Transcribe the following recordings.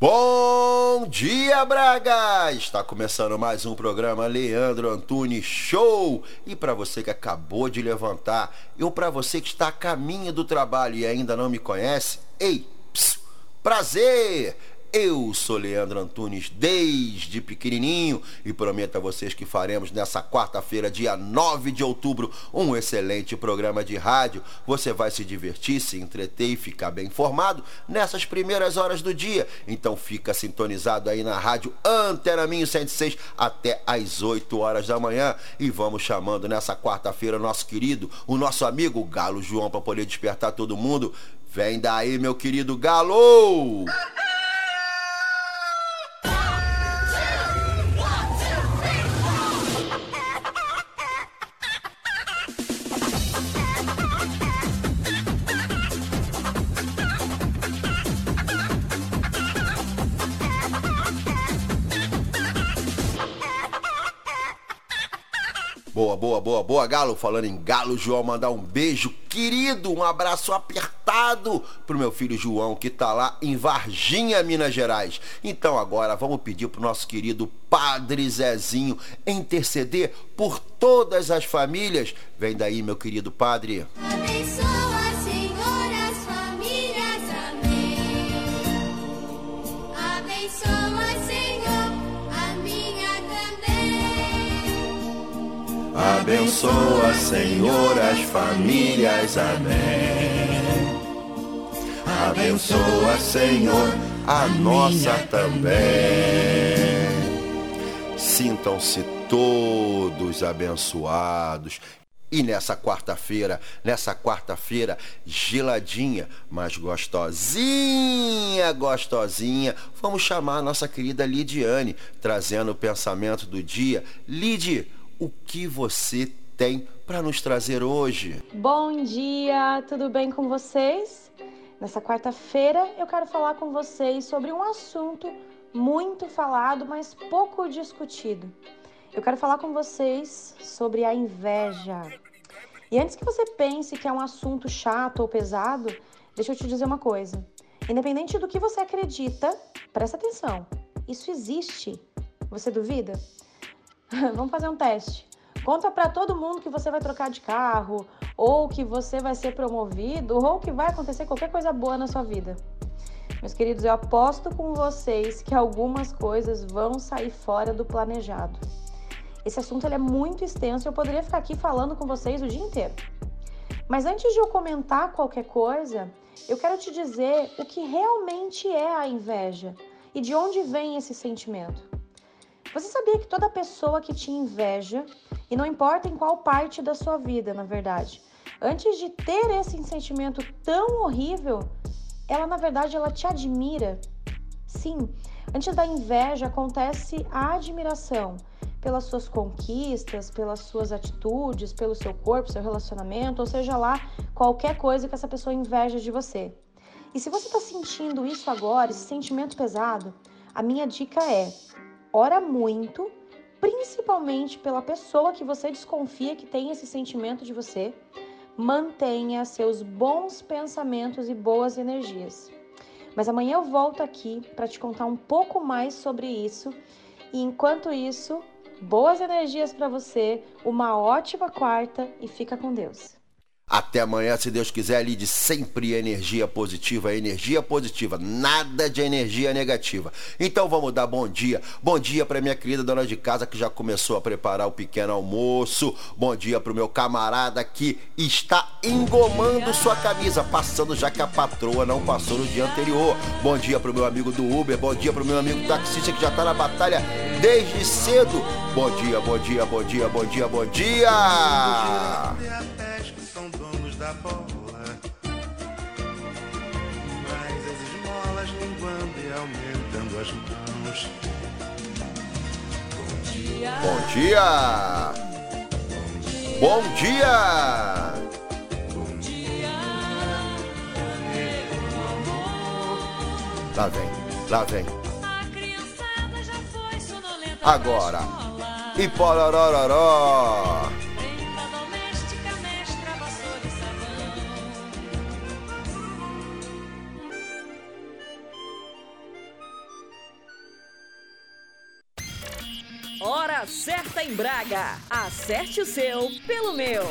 Bom dia, Braga! Está começando mais um programa Leandro Antunes Show. E para você que acabou de levantar, ou para você que está a caminho do trabalho e ainda não me conhece, ei, psiu, prazer! Eu sou Leandro Antunes desde pequenininho e prometo a vocês que faremos nessa quarta-feira, dia 9 de outubro, um excelente programa de rádio. Você vai se divertir, se entreter e ficar bem informado nessas primeiras horas do dia. Então fica sintonizado aí na rádio Antena Minho 106 até às 8 horas da manhã e vamos chamando nessa quarta-feira o nosso querido, o nosso amigo Galo João para poder despertar todo mundo. Vem daí, meu querido Galo! Boa, boa, boa, Galo. Falando em Galo, João, mandar um beijo querido, um abraço apertado pro meu filho João, que tá lá em Varginha, Minas Gerais. Então agora vamos pedir pro nosso querido Padre Zezinho interceder por todas as famílias. Vem daí, meu querido Padre. Abençoa, Abençoa, Senhor, as famílias. Amém. Abençoa, Senhor, a nossa também. Sintam-se todos abençoados. E nessa quarta-feira, nessa quarta-feira geladinha, mas gostosinha, gostosinha, vamos chamar a nossa querida Lidiane, trazendo o pensamento do dia. Lid, o que você tem para nos trazer hoje? Bom dia, tudo bem com vocês? Nessa quarta-feira eu quero falar com vocês sobre um assunto muito falado, mas pouco discutido. Eu quero falar com vocês sobre a inveja. E antes que você pense que é um assunto chato ou pesado, deixa eu te dizer uma coisa. Independente do que você acredita, presta atenção. Isso existe. Você duvida? Vamos fazer um teste. Conta para todo mundo que você vai trocar de carro, ou que você vai ser promovido, ou que vai acontecer qualquer coisa boa na sua vida. Meus queridos, eu aposto com vocês que algumas coisas vão sair fora do planejado. Esse assunto é muito extenso e eu poderia ficar aqui falando com vocês o dia inteiro. Mas antes de eu comentar qualquer coisa, eu quero te dizer o que realmente é a inveja e de onde vem esse sentimento. Você sabia que toda pessoa que te inveja, e não importa em qual parte da sua vida, na verdade, antes de ter esse sentimento tão horrível, ela na verdade ela te admira. Sim, antes da inveja acontece a admiração pelas suas conquistas, pelas suas atitudes, pelo seu corpo, seu relacionamento, ou seja lá, qualquer coisa que essa pessoa inveja de você. E se você está sentindo isso agora, esse sentimento pesado, a minha dica é: ora muito, principalmente pela pessoa que você desconfia que tem esse sentimento de você. Mantenha seus bons pensamentos e boas energias. Mas amanhã eu volto aqui para te contar um pouco mais sobre isso. E enquanto isso, boas energias para você, uma ótima quarta e fica com Deus. Até amanhã, se Deus quiser, lide sempre energia positiva, energia positiva, nada de energia negativa. Então vamos dar bom dia. Bom dia para minha querida dona de casa que já começou a preparar o pequeno almoço. Bom dia para o meu camarada que está engomando sua camisa, passando já que a patroa não passou no dia anterior. Bom dia para o meu amigo do Uber, bom dia para o meu amigo taxista que já está na batalha desde cedo. Bom dia, bom dia, bom dia, bom dia, bom dia. Até que são donos da bola. Mas as esmolas linguando e aumentando as mãos. Bom dia, Bom dia! Bom dia! Lá vem, lá vem. A criançada já foi sonolenta Agora. E pororororó! Braga. Acerte o seu pelo meu.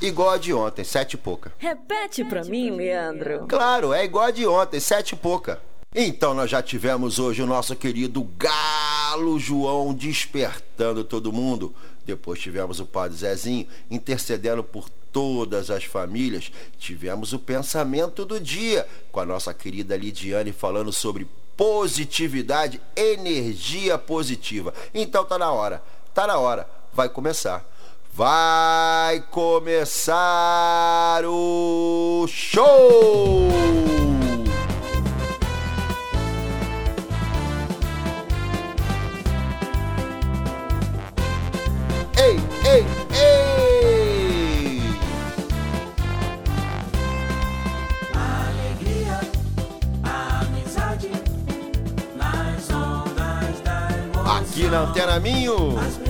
Igual a de ontem, sete e pouca. Repete pra mim, Leandro. Claro, é igual a de ontem, sete e pouca. Então nós já tivemos hoje o nosso querido Galo João despertando todo mundo. Depois tivemos o Padre Zezinho intercedendo por todas as famílias. Tivemos o pensamento do dia com a nossa querida Lidiane falando sobre positividade, energia positiva. Então tá na hora, tá na hora, vai começar. Vai começar o show! Ei, ei, ei! Aqui na Antena Minho.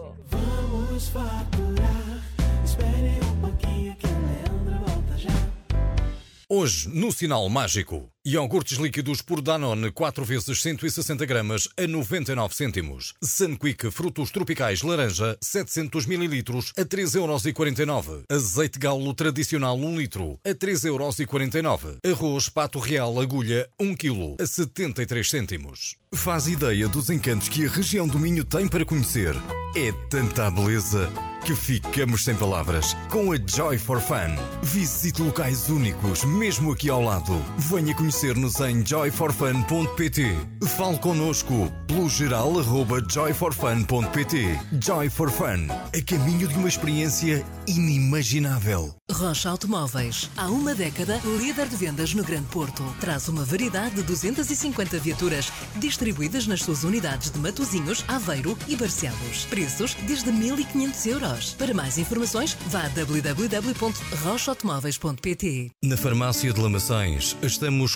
Hoje, no Sinal Mágico, iogurtes líquidos por Danone 4 vezes 160 gramas a 99 cêntimos. Sunquick frutos tropicais laranja 700 mililitros a 3,49€. Azeite galo tradicional 1 litro a 3,49€. Arroz pato real agulha 1 kg a 73 cêntimos. Faz ideia dos encantos que a região do Minho tem para conhecer. É tanta beleza que ficamos sem palavras com a Joy for Fun. Visite locais únicos, mesmo aqui ao lado. Venha conhecer-nos em joyforfun.pt. Fale connosco pelo geral arroba joyforfun.pt. Joy for Fun, a caminho de uma experiência inimaginável. Rocha Automóveis, há uma década, líder de vendas no Grande Porto. Traz uma variedade de 250 viaturas distribuídas nas suas unidades de Matozinhos, Aveiro e Barcelos. Preços desde 1.500 euros. Para mais informações, vá a www.rochaautomóveis.pt. Na Farmácia de Lamaçães, estamos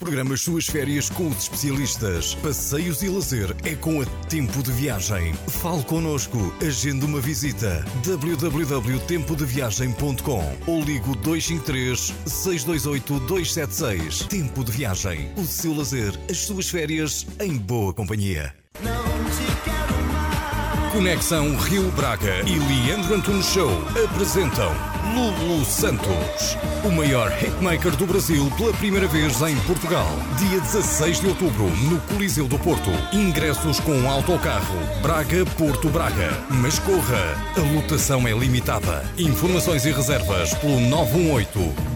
Programa as suas férias com os especialistas. Passeios e lazer é com a Tempo de Viagem. Fale connosco, agende uma visita. www.tempodeviagem.com ou ligo 253 628 276. Tempo de Viagem. O seu lazer, as suas férias em boa companhia. Conexão Rio Braga e Leandro Antunes Show apresentam Lulu Santos, o maior hitmaker do Brasil pela primeira vez em Portugal. Dia 16 de outubro, no Coliseu do Porto. Ingressos com autocarro Braga-Porto Braga. Mas corra, a lotação é limitada. Informações e reservas pelo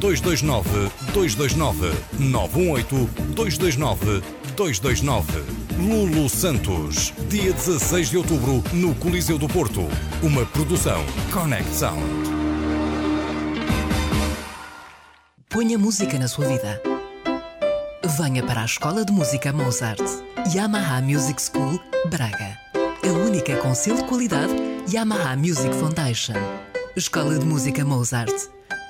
918-229-229. 918-229-229. Lulu Santos, dia 16 de outubro, no Coliseu do Porto. Uma produção Connect Sound. Ponha música na sua vida. Venha para a Escola de Música Mozart. Yamaha Music School, Braga. A única com selo de qualidade Yamaha Music Foundation. Escola de Música Mozart.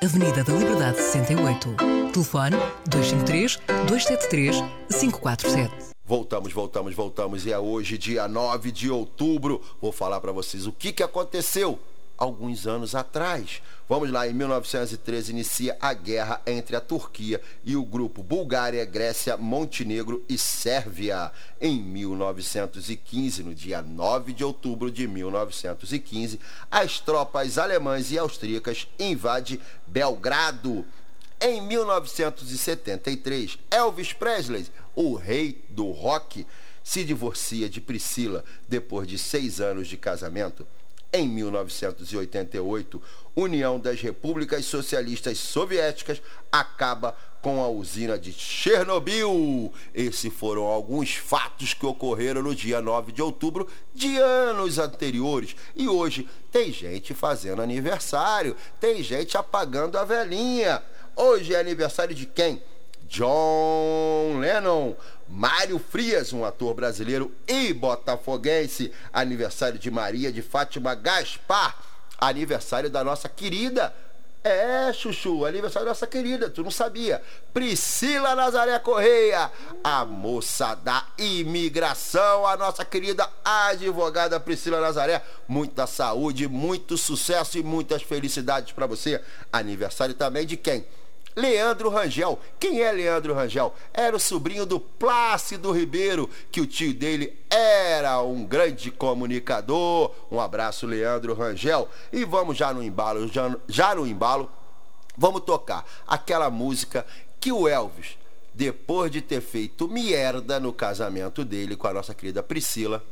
Avenida da Liberdade 68. Telefone 253 273 547. Voltamos, voltamos, voltamos. E é hoje, dia 9 de outubro. Vou falar para vocês o que, que aconteceu alguns anos atrás. Vamos lá, em 1913 inicia a guerra entre a Turquia e o grupo Bulgária, Grécia, Montenegro e Sérvia. Em 1915, no dia 9 de outubro de 1915, as tropas alemãs e austríacas invadem Belgrado. Em 1973, Elvis Presley, o rei do rock, se divorcia de Priscila depois de seis anos de casamento. Em 1988, União das Repúblicas Socialistas Soviéticas acaba com a usina de Chernobyl. Esses foram alguns fatos que ocorreram no dia 9 de outubro de anos anteriores. E hoje tem gente fazendo aniversário, tem gente apagando a velhinha. Hoje é aniversário de quem? John Lennon, Mário Frias, um ator brasileiro e botafoguense, aniversário de Maria de Fátima Gaspar, aniversário da nossa querida é, Chuchu, aniversário da nossa querida, tu não sabia. Priscila Nazaré Correia, a moça da imigração, a nossa querida advogada Priscila Nazaré. Muita saúde, muito sucesso e muitas felicidades para você. Aniversário também de quem? Leandro Rangel. Quem é Leandro Rangel? Era o sobrinho do Plácido Ribeiro, que o tio dele era um grande comunicador. Um abraço, Leandro Rangel. E vamos já no embalo, já, já no embalo, vamos tocar aquela música que o Elvis, depois de ter feito merda no casamento dele com a nossa querida Priscila,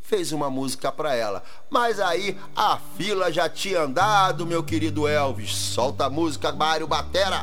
fez uma música para ela. Mas aí a fila já tinha andado, meu querido Elvis. Solta a música, Mário Batera.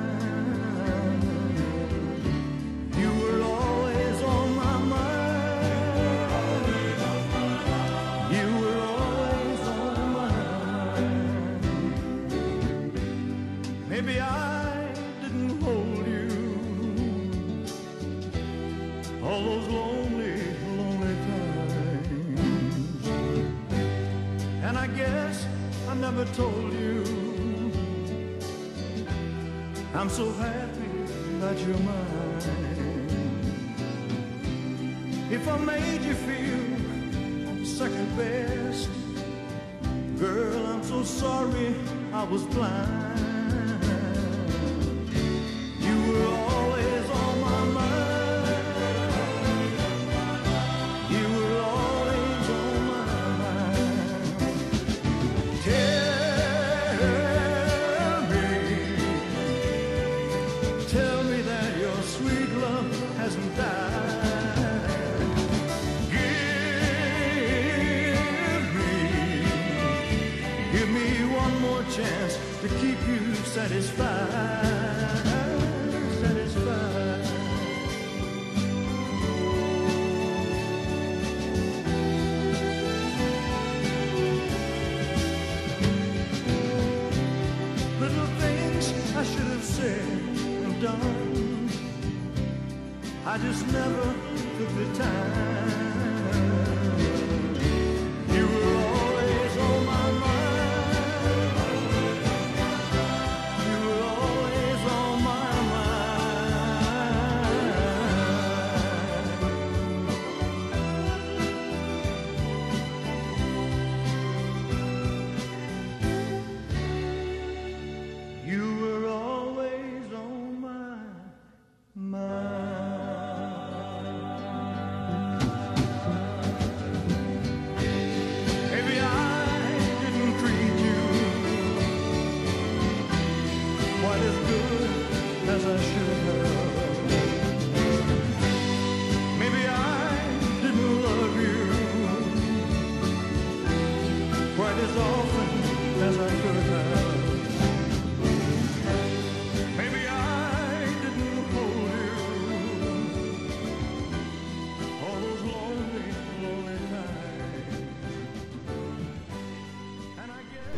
Never told you. I'm so happy that you're mine. If I made you feel second best, girl, I'm so sorry I was blind.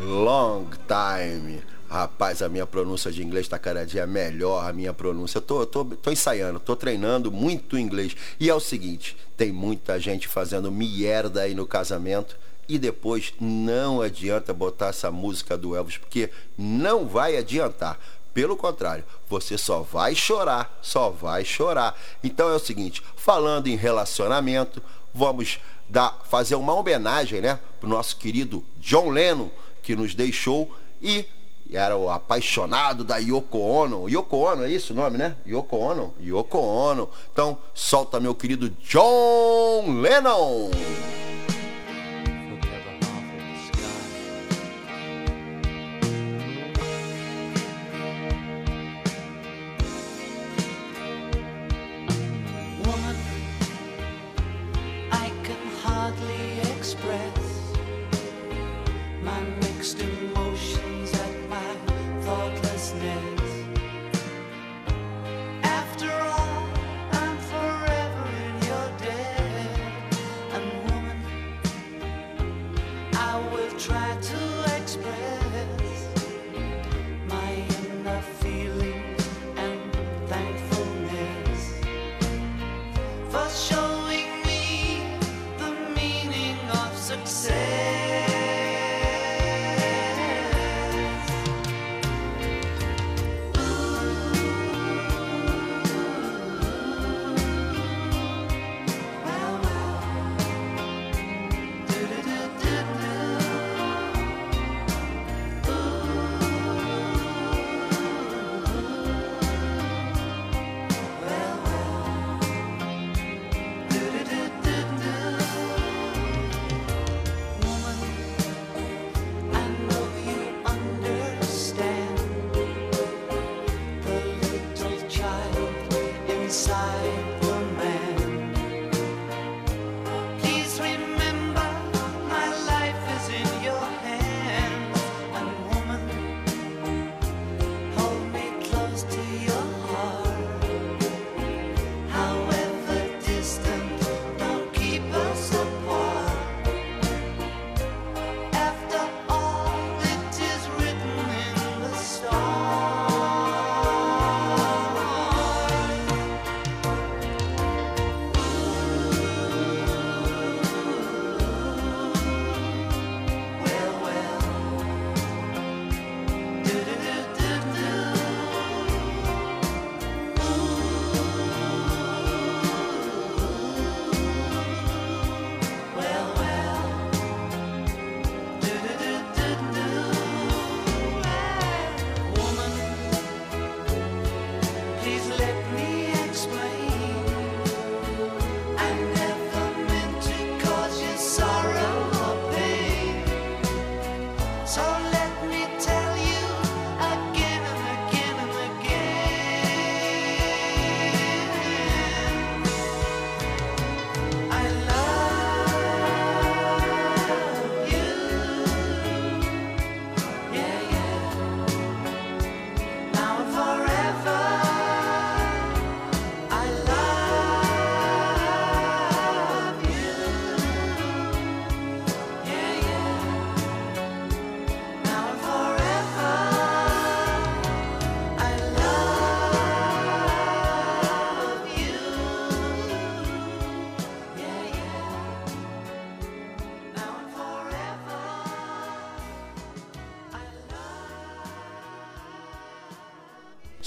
Long Time. Rapaz, a minha pronúncia de inglês tá cada dia melhor, a minha pronúncia. Tô, tô, tô ensaiando, tô treinando muito inglês. E é o seguinte, tem muita gente fazendo merda aí no casamento e depois não adianta botar essa música do Elvis, porque não vai adiantar. Pelo contrário, você só vai chorar, só vai chorar. Então é o seguinte, falando em relacionamento, vamos dar, fazer uma homenagem, né, pro nosso querido John Lennon, que nos deixou e era o apaixonado da Yoko Ono. Yoko Ono, é isso o nome, né? Yoko Ono? Yoko Ono. Então, solta meu querido John Lennon.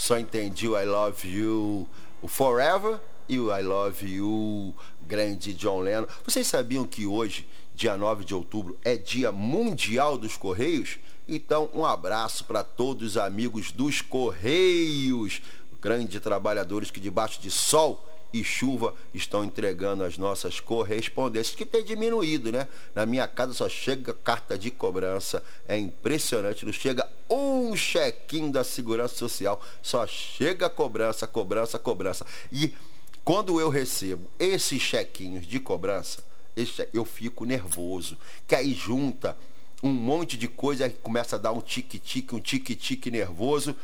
Só entendi o I Love You, o Forever e o I Love You, grande John Lennon. Vocês sabiam que hoje, dia 9 de outubro, é dia mundial dos Correios? Então, um abraço para todos os amigos dos Correios, grandes trabalhadores que debaixo de sol e chuva estão entregando as nossas correspondências, que tem diminuído, né? Na minha casa só chega carta de cobrança, é impressionante, não chega um chequinho da Segurança Social, só chega cobrança, cobrança, cobrança. E quando eu recebo esses chequinhos de cobrança, eu fico nervoso, que aí junta um monte de coisa que começa a dar um tique-tique, um tique-tique nervoso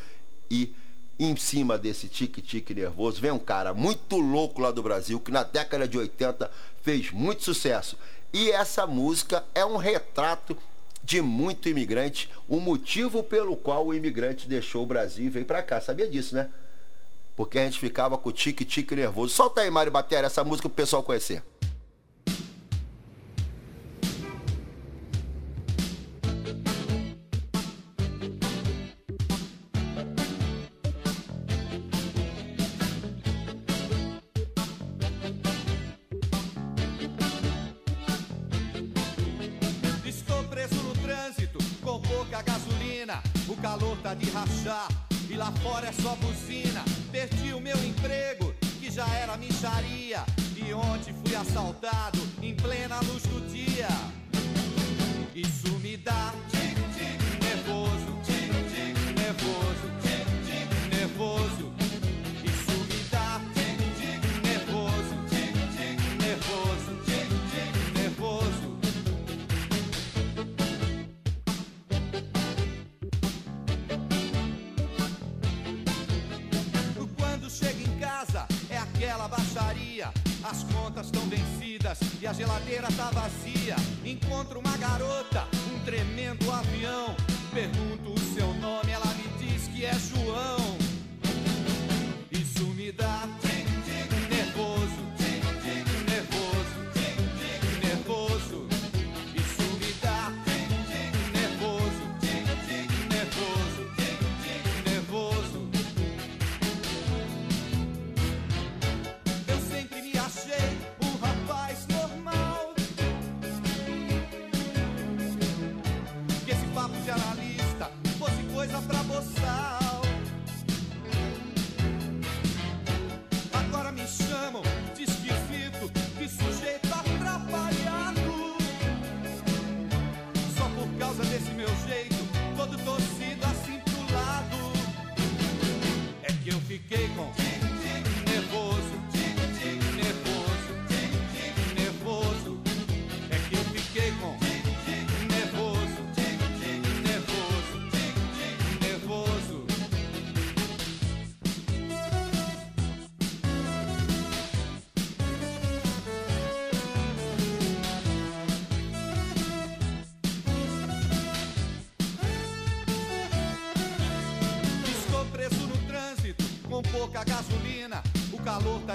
e em cima desse tique-tique nervoso vem um cara muito louco lá do Brasil que na década de 80 fez muito sucesso. E essa música é um retrato de muito imigrante, o motivo pelo qual o imigrante deixou o Brasil e veio pra cá. Sabia disso, né? Porque a gente ficava com o tique-tique nervoso. Solta aí, Mário Batera, essa música pro pessoal conhecer.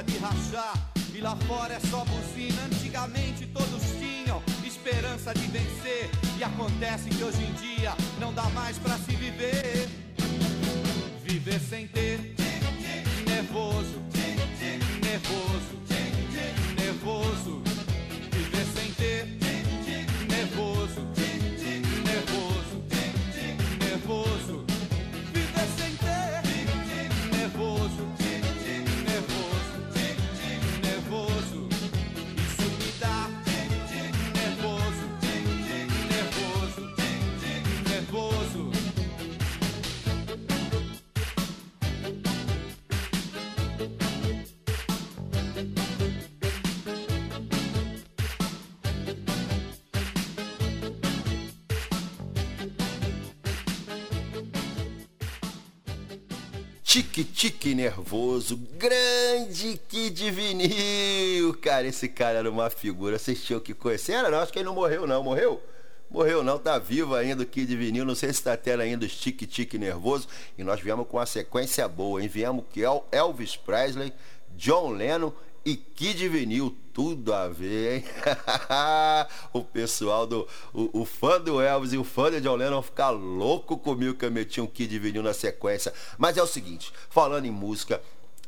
De rachar. E lá fora é só Tique-tique nervoso, grande Kid Vinil. Cara, esse cara era uma figura. Vocês tinham que conhecer. Era, não, acho que ele não morreu, não. Morreu? Morreu não, tá vivo ainda o Kid Vinil. Não sei se tá tendo ainda os tique-tique nervoso. E nós viemos com uma sequência boa, hein? Viemos que El- Elvis Presley, John Lennon e Kid Vinil. Tudo a ver, hein? o pessoal do. O, o fã do Elvis e o fã de John Lennon ficar louco comigo que eu meti um Kid Vinil na sequência. Mas é o seguinte, falando em música,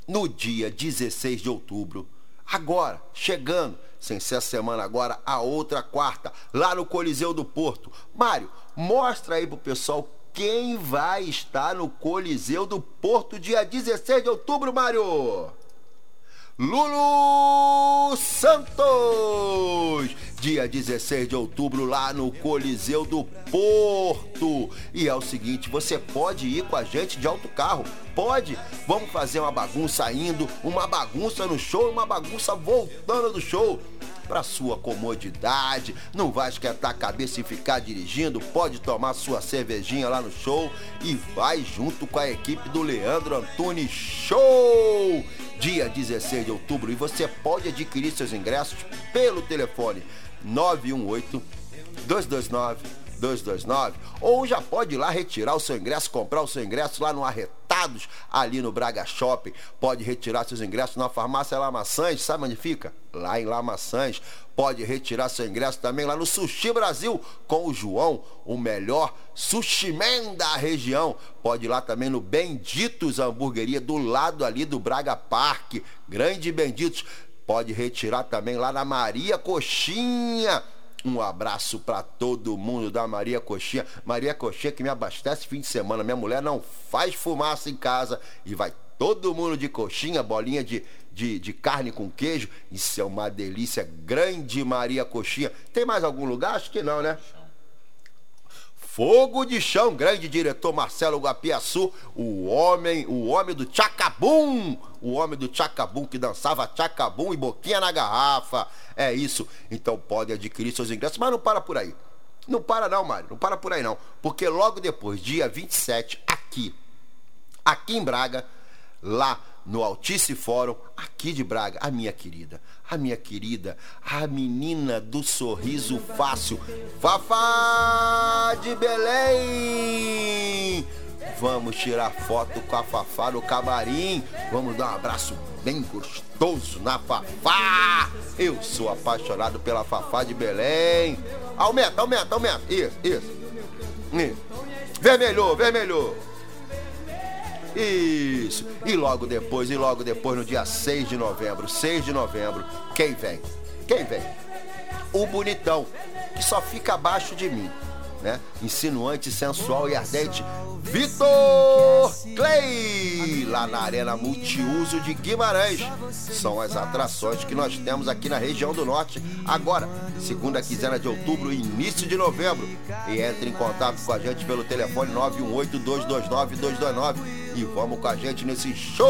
no dia 16 de outubro, agora, chegando, sem ser a semana agora, a outra quarta, lá no Coliseu do Porto. Mário, mostra aí pro pessoal quem vai estar no Coliseu do Porto dia 16 de outubro, Mário! Lulu Santos, dia 16 de outubro lá no Coliseu do Porto. E é o seguinte, você pode ir com a gente de autocarro, pode. Vamos fazer uma bagunça indo, uma bagunça no show, uma bagunça voltando do show. Para sua comodidade, não vai esquentar a cabeça e ficar dirigindo, pode tomar sua cervejinha lá no show e vai junto com a equipe do Leandro Antunes Show! Dia 16 de outubro e você pode adquirir seus ingressos pelo telefone 918 229 229. Ou já pode ir lá retirar o seu ingresso, comprar o seu ingresso lá no Arretados, ali no Braga Shopping. Pode retirar seus ingressos na farmácia Lamaçãs, sabe onde fica? Lá em Lamaçãs. Pode retirar seu ingresso também lá no Sushi Brasil com o João, o melhor sushi man da região. Pode ir lá também no Benditos Hamburgueria, do lado ali do Braga Parque. Grande Benditos. Pode retirar também lá na Maria Coxinha. Um abraço para todo mundo da Maria Coxinha. Maria Coxinha que me abastece fim de semana. Minha mulher não faz fumaça em casa e vai todo mundo de coxinha, bolinha de, de, de carne com queijo. Isso é uma delícia. Grande Maria Coxinha. Tem mais algum lugar? Acho que não, né? Fogo de chão, grande diretor Marcelo Guapiaçu, o homem, o homem do Tchacabum, o homem do Tchacabum que dançava Tchacabum e boquinha na garrafa. É isso. Então pode adquirir seus ingressos, mas não para por aí. Não para não, Mário, não para por aí não, porque logo depois, dia 27, aqui, aqui em Braga, lá no Altice Fórum, aqui de Braga, a minha querida, a minha querida, a menina do sorriso fácil, Fafá de Belém. Vamos tirar foto com a Fafá no camarim. Vamos dar um abraço bem gostoso na Fafá. Eu sou apaixonado pela Fafá de Belém. Aumenta, aumenta, aumenta. Isso, isso. isso. Vermelhou, vermelhou. Isso. E logo depois, e logo depois, no dia 6 de novembro, 6 de novembro, quem vem? Quem vem? O bonitão, que só fica abaixo de mim, né? Insinuante, sensual e ardente, Vitor Clay, lá na Arena Multiuso de Guimarães. São as atrações que nós temos aqui na região do Norte, agora, segunda quinzena de outubro início de novembro. E entre em contato com a gente pelo telefone 918-229-229 e vamos com a gente nesse show!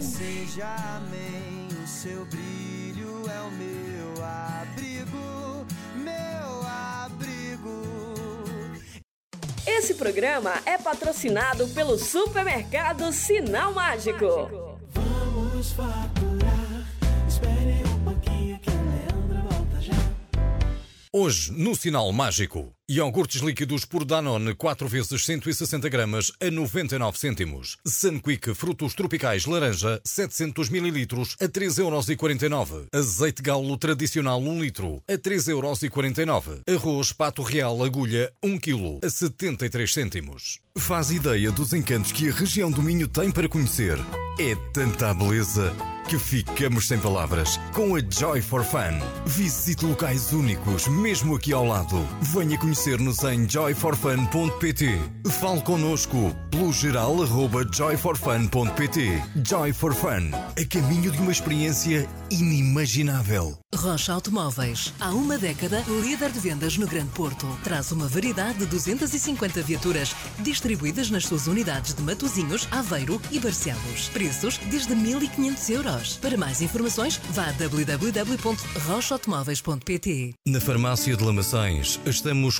Seja amém, o seu brilho é o meu abrigo, meu abrigo. Esse programa é patrocinado pelo supermercado Sinal Mágico. Vamos faturar, espere um pouquinho que o Leandro volta já. Hoje, no Sinal Mágico, iogurtes líquidos por Danone 4 vezes 160 gramas a 99 cêntimos. Sunquick frutos tropicais laranja 700 mililitros a 3,49€. Azeite galo tradicional 1 litro a 3,49€. Arroz pato real agulha 1 kg a 73 cêntimos. Faz ideia dos encantos que a região do Minho tem para conhecer. É tanta beleza que ficamos sem palavras. Com a Joy for Fun. Visite locais únicos, mesmo aqui ao lado. Venha conhecer-nos em joyforfun.pt. Fale connosco pelo geral arroba joyforfun.pt. Joy for Fun. A caminho de uma experiência inimaginável. Rocha Automóveis. Há uma década, líder de vendas no Grande Porto. Traz uma variedade de 250 viaturas distribuídas nas suas unidades de Matozinhos, Aveiro e Barcelos. Preços desde 1.500 euros. Para mais informações, vá a www.rochaautomóveis.pt. Na Farmácia de Lamaçães, estamos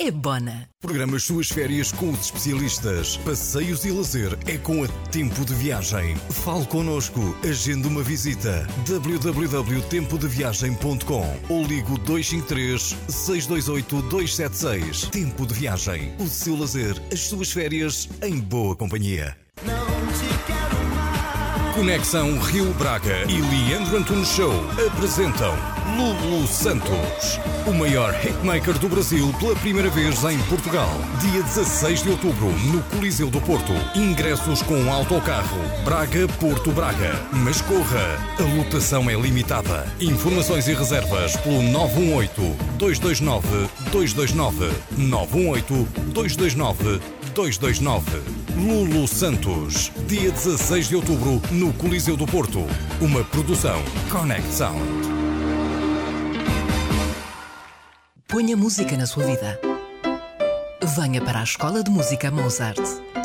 é Bona. Programa as suas férias com os especialistas. Passeios e lazer é com a Tempo de Viagem. Fale connosco, agende uma visita. www.tempodeviagem.com ou ligo 253 628 276. Tempo de Viagem. O seu lazer, as suas férias em boa companhia. Conexão Rio Braga e Leandro Antunes Show apresentam Lulu Santos, o maior hitmaker do Brasil pela primeira vez em Portugal. Dia 16 de outubro, no Coliseu do Porto. Ingressos com autocarro Braga-Porto Braga. Mas corra, a lotação é limitada. Informações e reservas pelo 918-229-229. 918-229-229. Lulu Santos. Dia 16 de outubro, no Coliseu do Porto. Uma produção Connect Sound. Ponha música na sua vida. Venha para a Escola de Música Mozart.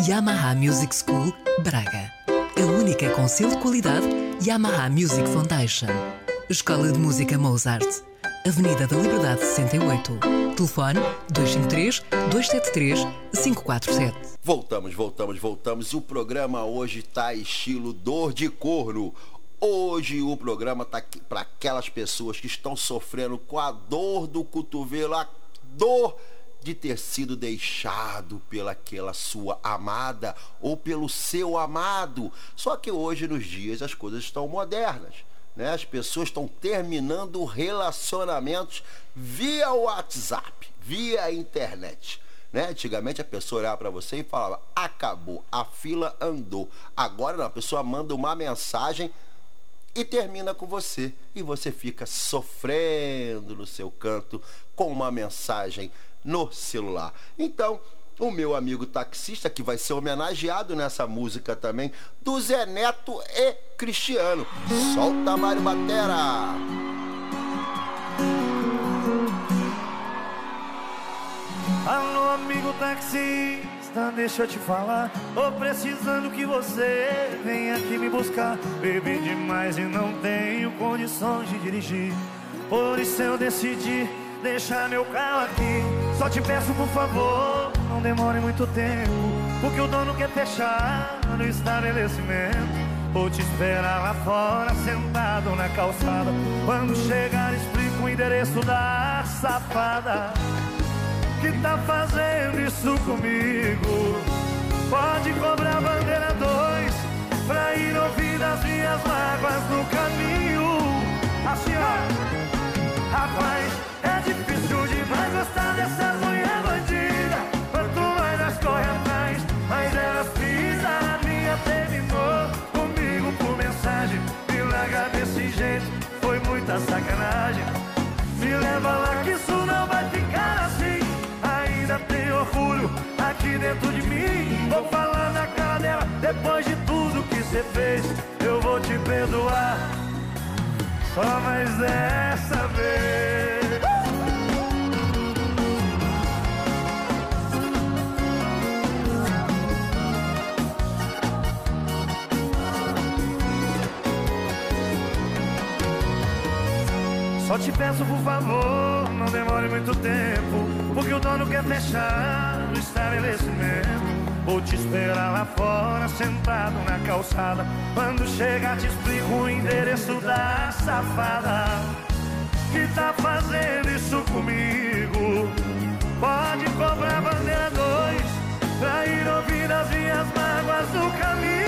Yamaha Music School, Braga. A única com selo de qualidade Yamaha Music Foundation. Escola de Música Mozart. Avenida da Liberdade 68. Telefone 253 273 547. Voltamos, voltamos, voltamos. O programa hoje tá estilo dor de corno. Hoje o programa tá para aquelas pessoas que estão sofrendo com a dor do cotovelo, a dor de ter sido deixado pelaquela sua amada ou pelo seu amado. Só que hoje nos dias as coisas estão modernas. Né? As pessoas estão terminando relacionamentos via WhatsApp, via internet. Né? Antigamente a pessoa olhava para você e falava: acabou, a fila andou. Agora não, a pessoa manda uma mensagem e termina com você. E você fica sofrendo no seu canto com uma mensagem no celular. Então, o meu amigo taxista, que vai ser homenageado nessa música também, do Zé Neto e Cristiano. Solta Mário Batera! Alô, amigo taxista, deixa eu te falar. Tô precisando que você venha aqui me buscar. Bebi demais e não tenho condições de dirigir. Por isso eu decidi deixar meu carro aqui. Só te peço, por favor, não demore muito tempo. Porque o dono quer fechar no estabelecimento. Vou te esperar lá fora, sentado na calçada. Quando chegar, explico o endereço da safada que tá fazendo isso comigo. Você fez, eu vou te perdoar. Só mais dessa vez. Só te peço por favor, não demore muito tempo Porque o dono quer fechar o estabelecimento Vou te esperar lá fora, sentado na calçada Quando chegar te explico o endereço da safada Que tá fazendo isso comigo Pode cobrar bandeira dois Pra ir ouvir as minhas mágoas no caminho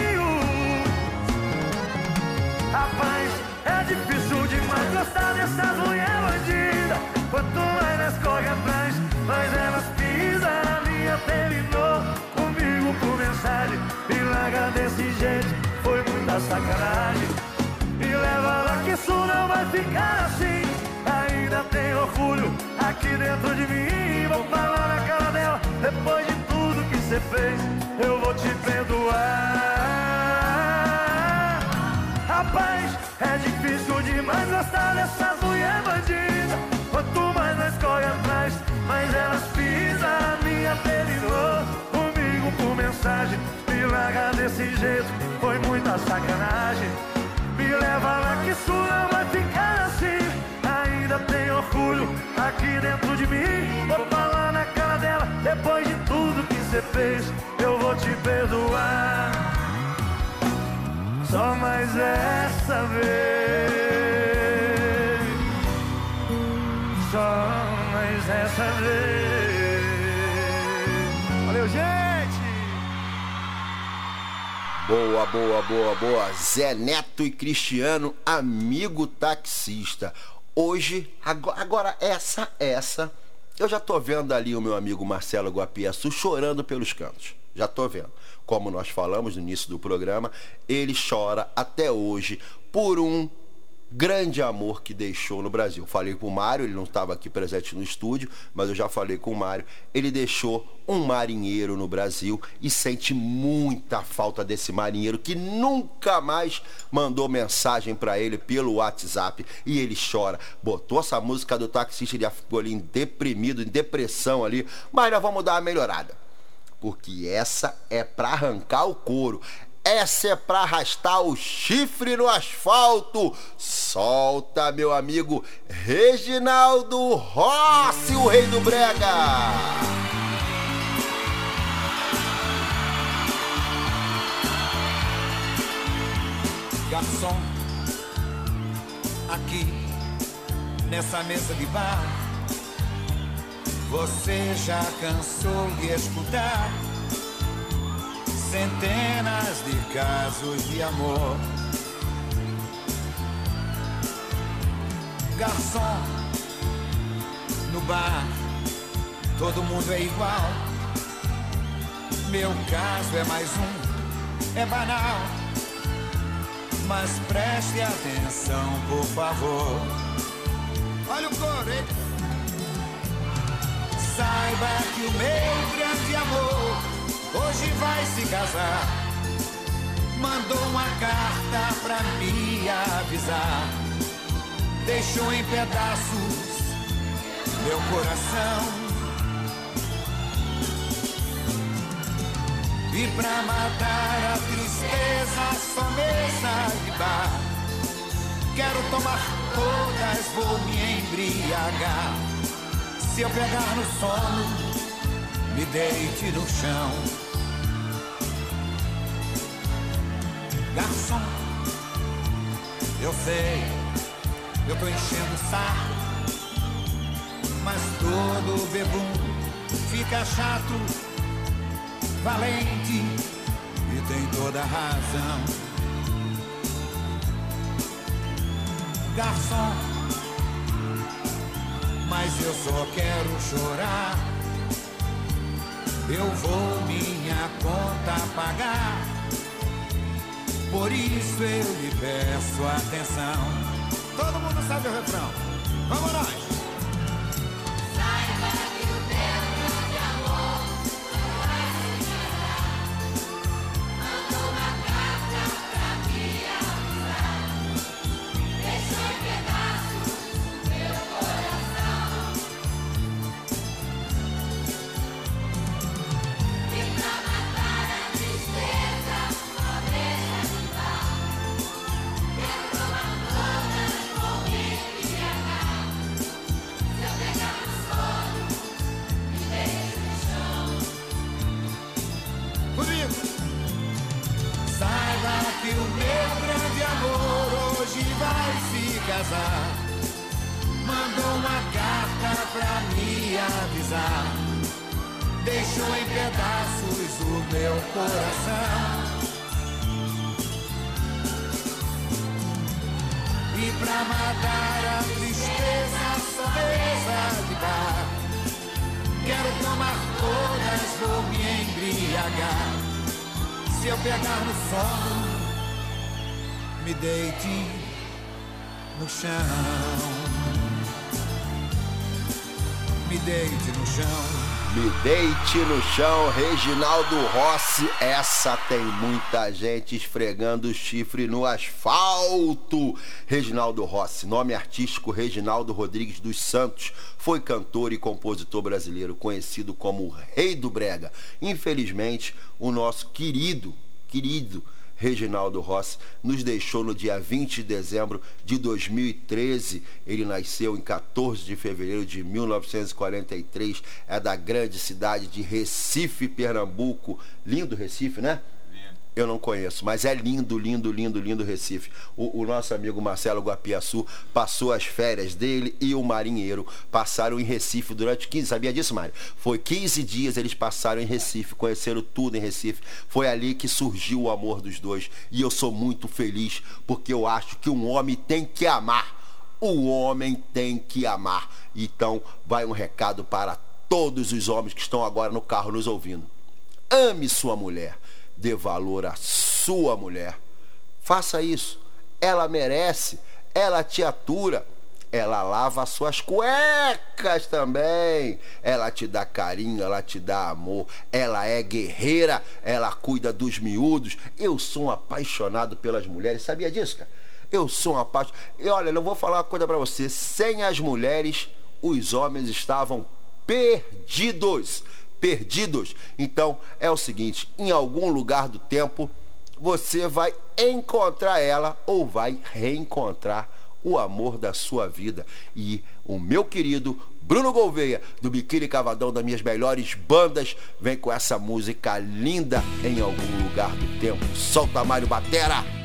Rapaz, é difícil demais gostar dessas mulher bandida. Quanto mais nós corre atrás, mais elas pisam na linha. Terminou por mensagem. Me larga desse jeito, foi muita sacanagem. Me leva lá que isso não vai ficar assim. Ainda tem orgulho aqui dentro de mim. Vou falar na cara dela, depois de tudo que você fez, eu vou te perdoar. Rapaz, é difícil demais gostar dessas desse jeito, foi muita sacanagem. Me leva lá que isso não vai ficar assim. Ainda tem orgulho aqui dentro de mim. Vou falar na cara dela, depois de tudo que você fez, eu vou te perdoar. Só mais essa vez. Só mais essa vez. Boa, boa, boa, boa. Zé Neto e Cristiano, amigo taxista. Hoje, ago- agora essa, essa, eu já tô vendo ali o meu amigo Marcelo Guapiaçu chorando pelos cantos. Já tô vendo. Como nós falamos no início do programa, ele chora até hoje por um grande amor que deixou no Brasil. Falei com o Mário, ele não estava aqui presente no estúdio, mas eu já falei com o Mário. Ele deixou um marinheiro no Brasil e sente muita falta desse marinheiro que nunca mais mandou mensagem para ele pelo WhatsApp e ele chora. Botou essa música do taxista, ele ficou ali deprimido, em depressão ali, mas nós vamos dar uma melhorada. Porque essa é para arrancar o couro. Essa é para arrastar o chifre no asfalto. Solta, meu amigo Reginaldo Rossi, o rei do brega. Garçom, aqui nessa mesa de bar, você já cansou de escutar centenas de casos de amor. Garçom, no bar, todo mundo é igual. Meu caso é mais um, é banal. Mas preste atenção, por favor. Olha o coro, hein? Saiba que o meu grande amor hoje vai se casar. Mandou uma carta pra me avisar. Deixou em pedaços meu coração. E pra matar a tristeza, só mesa de bar. Quero tomar todas, vou me embriagar. Se eu pegar no sono, me deite no chão. Garçom, eu sei, eu tô enchendo o saco, mas todo bebum fica chato, valente e tem toda razão. Garçom, mas eu só quero chorar. Eu vou minha conta pagar. Por isso eu lhe peço atenção. Todo mundo sabe o refrão. Vamos nós. Reginaldo Rossi. Essa tem muita gente esfregando o chifre no asfalto. Reginaldo Rossi, nome artístico Reginaldo Rodrigues dos Santos, foi cantor e compositor brasileiro conhecido como Rei do Brega. Infelizmente, o nosso querido, querido Reginaldo Rossi nos deixou no dia 20 de dezembro de 2013. Ele nasceu em 14 de fevereiro de 1943. É da grande cidade de Recife, Pernambuco. Lindo Recife, né? Eu não conheço, mas é lindo, lindo, lindo, lindo Recife. O, o nosso amigo Marcelo Guapiaçu passou as férias dele e o marinheiro passaram em Recife durante 15, sabia disso, Mário? Foi 15 dias eles passaram em Recife, conheceram tudo em Recife. Foi ali que surgiu o amor dos dois. E eu sou muito feliz porque eu acho que um homem tem que amar. O homem tem que amar. Então, vai um recado para todos os homens que estão agora no carro nos ouvindo. Ame sua mulher dê valor à sua mulher. Faça isso. Ela merece. ela te atura. Ela lava suas cuecas também. Ela te dá carinho, ela te dá amor. Ela é guerreira, ela cuida dos miúdos. Eu sou um apaixonado pelas mulheres. Sabia disso, cara? Eu sou um apaixonado. E olha, eu vou falar uma coisa pra você. Sem as mulheres, os homens estavam perdidos. Perdidos. Então, é o seguinte: em algum lugar do tempo, você vai encontrar ela ou vai reencontrar o amor da sua vida. E o meu querido Bruno Gouveia, do Biquíni Cavadão, das minhas melhores bandas, vem com essa música linda em algum lugar do tempo. Solta Mário Batera!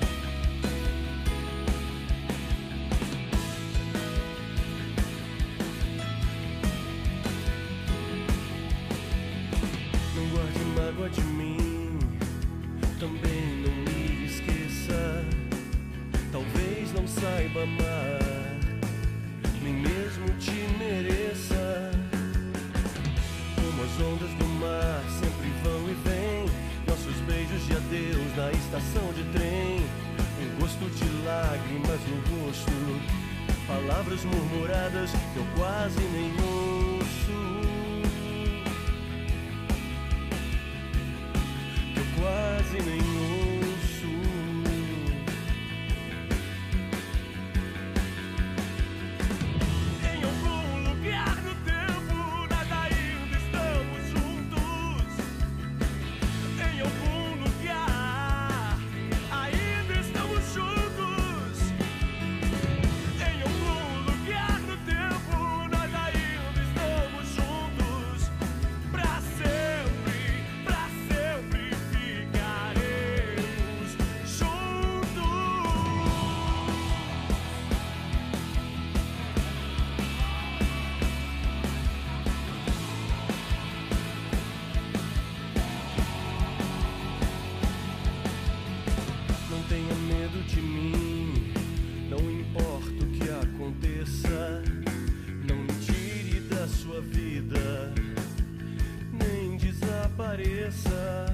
Desapareça.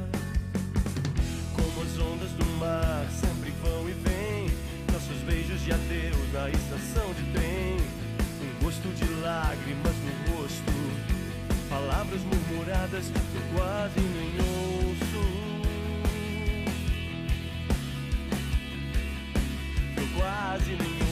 Como as ondas do mar sempre vão e vêm, nossos beijos de adeus na estação de trem. Um gosto de lágrimas no rosto, palavras murmuradas que eu quase nem ouço. eu quase nem ouço.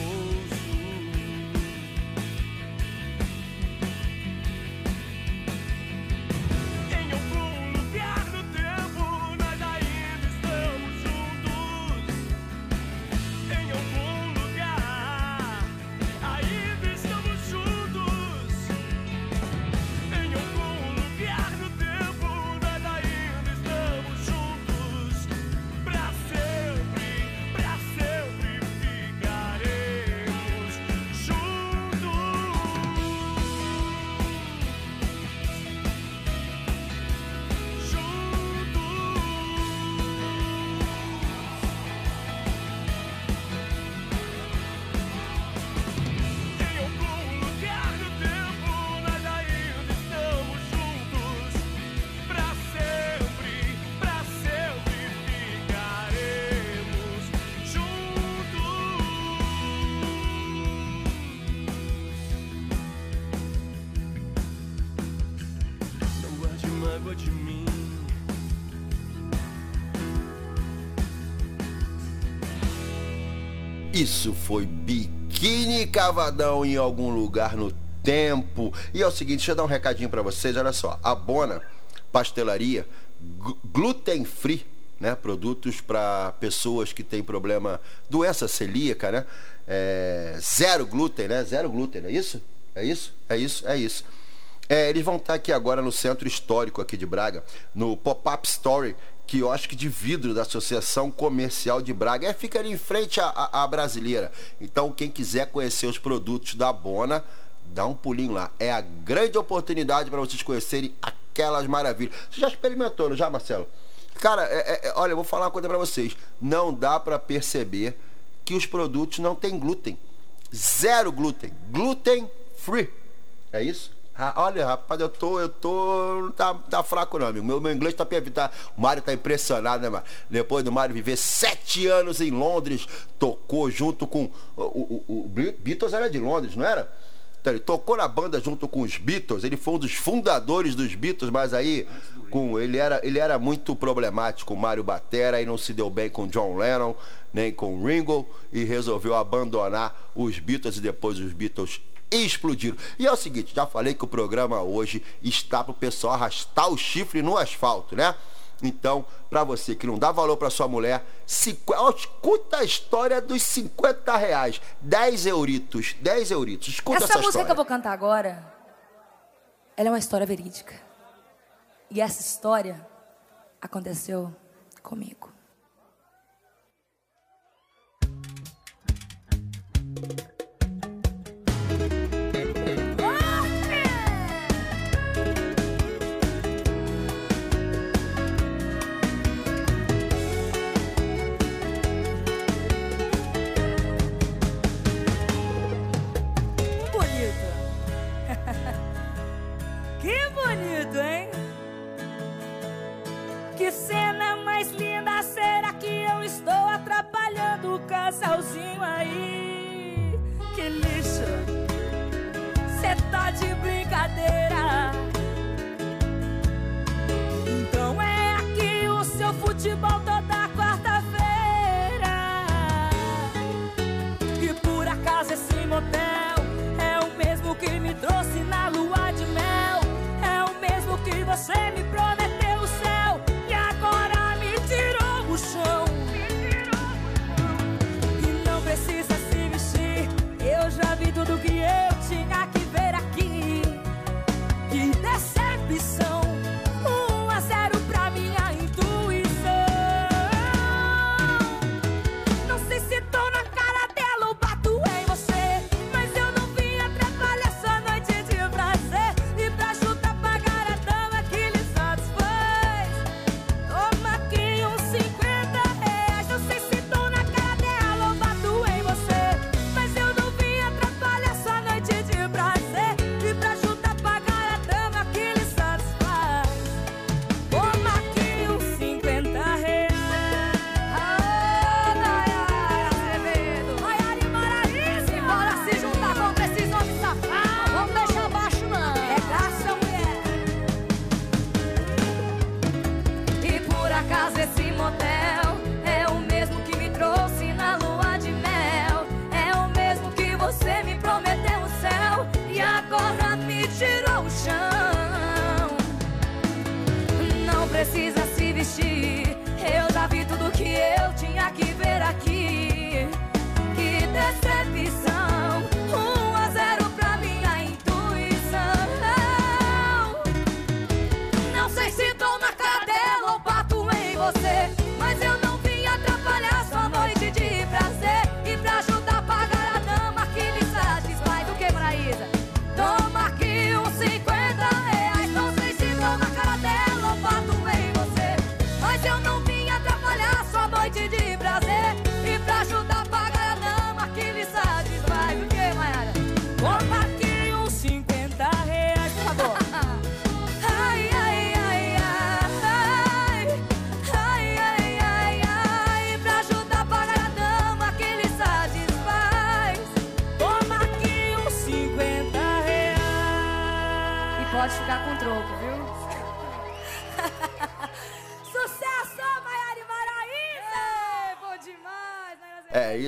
Isso foi biquíni cavadão em algum lugar no tempo. E é o seguinte, deixa eu dar um recadinho pra vocês. Olha só, a Bona Pastelaria glu- gluten free, né? Produtos para pessoas que têm problema, doença celíaca, né? É, zero glúten, né? Zero glúten, é isso? É isso? É isso? É isso. É, eles vão estar aqui agora no Centro Histórico aqui de Braga, no Pop-Up Story, quiosque de vidro da Associação Comercial de Braga. É, fica ali em frente à, à- Brasileira. Então, quem quiser conhecer os produtos da Bona, dá um pulinho lá. É a grande oportunidade para vocês conhecerem aquelas maravilhas. Você já experimentou, não já, Marcelo? Cara, é- é- é- olha, eu vou falar uma coisa para vocês. Não dá para perceber que os produtos não têm glúten. Zero glúten. Glúten free. É isso? Olha, rapaz, eu tô, eu tô, tá, tá fraco não, amigo. Meu, meu inglês tá, tá, o Mário tá impressionado, né, mano? Depois do Mário viver sete anos em Londres, tocou junto com, o, o, o Be- Beatles era de Londres, não era? Então, ele tocou na banda junto com os Beatles, ele foi um dos fundadores dos Beatles, mas aí com, ele, era, ele era muito problemático, o Mário Batera, e não se deu bem com John Lennon, nem com Ringo, e resolveu abandonar os Beatles e depois os Beatles explodiram. E é o seguinte, já falei que o programa hoje está pro pessoal arrastar o chifre no asfalto, né? Então, pra você que não dá valor pra sua mulher, ó, escuta a história dos 50 reais. 10 euritos, 10 euritos. Escuta Essa essa, música que história. eu vou cantar agora, ela é uma história verídica. E essa história aconteceu comigo.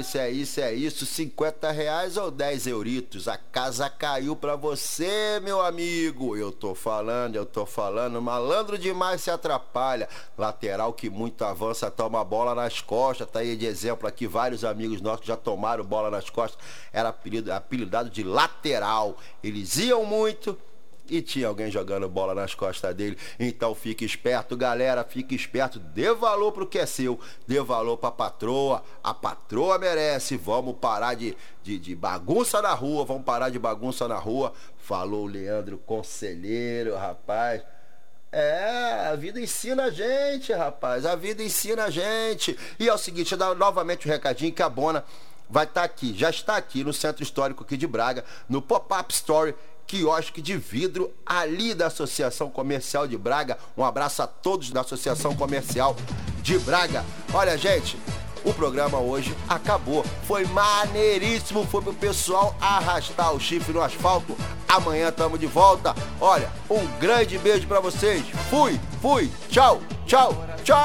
Isso, é isso, é isso. 50 reais ou 10 euritos. A casa caiu pra você, meu amigo. Eu tô falando, eu tô falando. Malandro demais se atrapalha. Lateral que muito avança, toma bola nas costas. Tá aí de exemplo aqui, vários amigos nossos já tomaram bola nas costas. Era apelido, apelidado de lateral. Eles iam muito. E tinha alguém jogando bola nas costas dele. Então fique esperto, galera. Fique esperto. Dê valor pro que é seu. Dê valor pra patroa. A patroa merece. Vamos parar de, de, de bagunça na rua. Vamos parar de bagunça na rua. Falou o Leandro Conselheiro, rapaz. É, a vida ensina a gente, rapaz. A vida ensina a gente. E é o seguinte, dar novamente o um recadinho que a Bona vai estar aqui, já está aqui no Centro Histórico aqui de Braga, no Pop-Up Story, quiosque de vidro ali da Associação Comercial de Braga. Um abraço a todos da Associação Comercial de Braga. Olha, gente, o programa hoje acabou. Foi maneiríssimo. Foi pro pessoal arrastar o chifre no asfalto. Amanhã tamo de volta. Olha, um grande beijo pra vocês. Fui, fui. Tchau, tchau, tchau.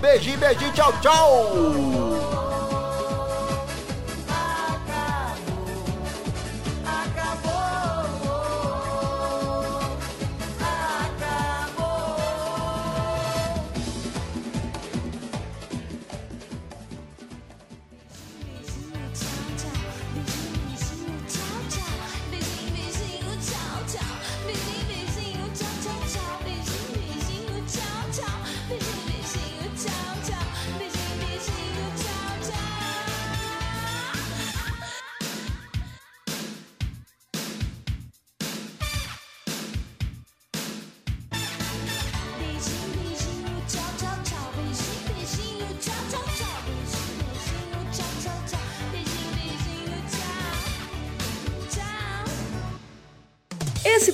Beijinho, beijinho. Tchau, tchau.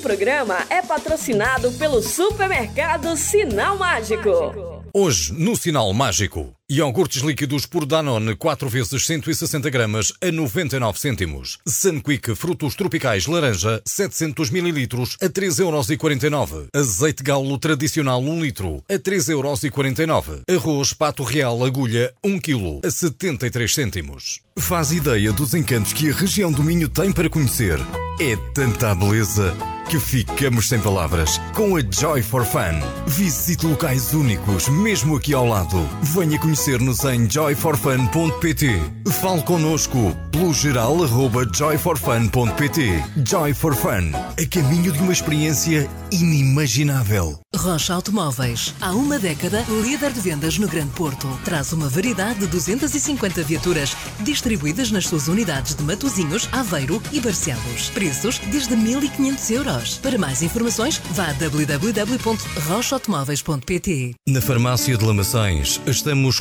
Programa é patrocinado pelo supermercado Sinal Mágico. Hoje, no Sinal Mágico, iogurtes líquidos por Danone 4 vezes 160 gramas a 99 cêntimos. Sunquick frutos tropicais laranja 700 mililitros a 3,49€. Azeite galo tradicional 1 litro a 3,49€. Arroz pato real agulha 1 kg a 73 cêntimos. Faz ideia dos encantos que a região do Minho tem para conhecer. É tanta beleza que ficamos sem palavras. Com a Joy for Fun. Visite locais únicos, mesmo aqui ao lado. Venha conhecer-nos em joyforfun.pt. Fale connosco pelo geral arroba joyforfun.pt. Joy for Fun. A caminho de uma experiência inimaginável. Rocha Automóveis. Há uma década, líder de vendas no Grande Porto. Traz uma variedade de 250 viaturas distribuídas nas suas unidades de Matozinhos, Aveiro e Barcelos. Preços desde 1.500 euros. Para mais informações, vá a www.rochaautomóveis.pt. Na Farmácia de Lamaçães, estamos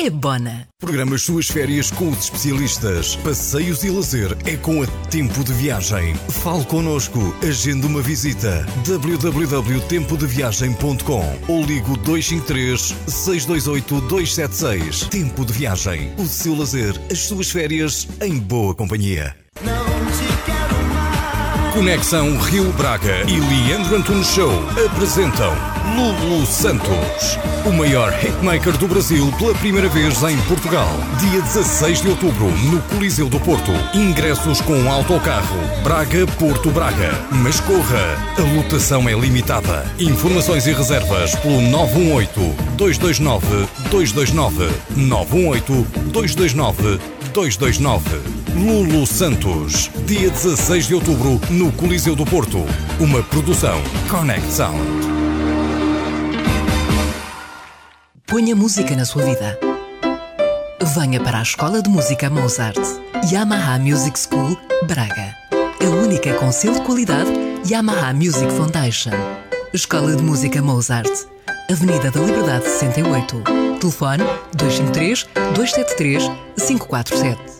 é Bona. Programa as suas férias com os especialistas. Passeios e lazer é com a Tempo de Viagem. Fale connosco. Agende uma visita. www.tempodeviagem.com ou ligo 253 628 276. Tempo de Viagem. O seu lazer, as suas férias em boa companhia. Conexão Rio Braga e Leandro Antunes Show apresentam Lulu Santos, o maior hitmaker do Brasil pela primeira vez em Portugal. Dia 16 de outubro, no Coliseu do Porto. Ingressos com autocarro Braga-Porto Braga. Mas corra, a lotação é limitada. Informações e reservas pelo 918-229-229. 918-229-229. Lulu Santos, dia 16 de outubro, no Coliseu do Porto. Uma produção Connect Sound. Ponha música na sua vida. Venha para a Escola de Música Mozart. Yamaha Music School, Braga. A única com selo de qualidade Yamaha Music Foundation. Escola de Música Mozart. Avenida da Liberdade 68. Telefone 253 273 547.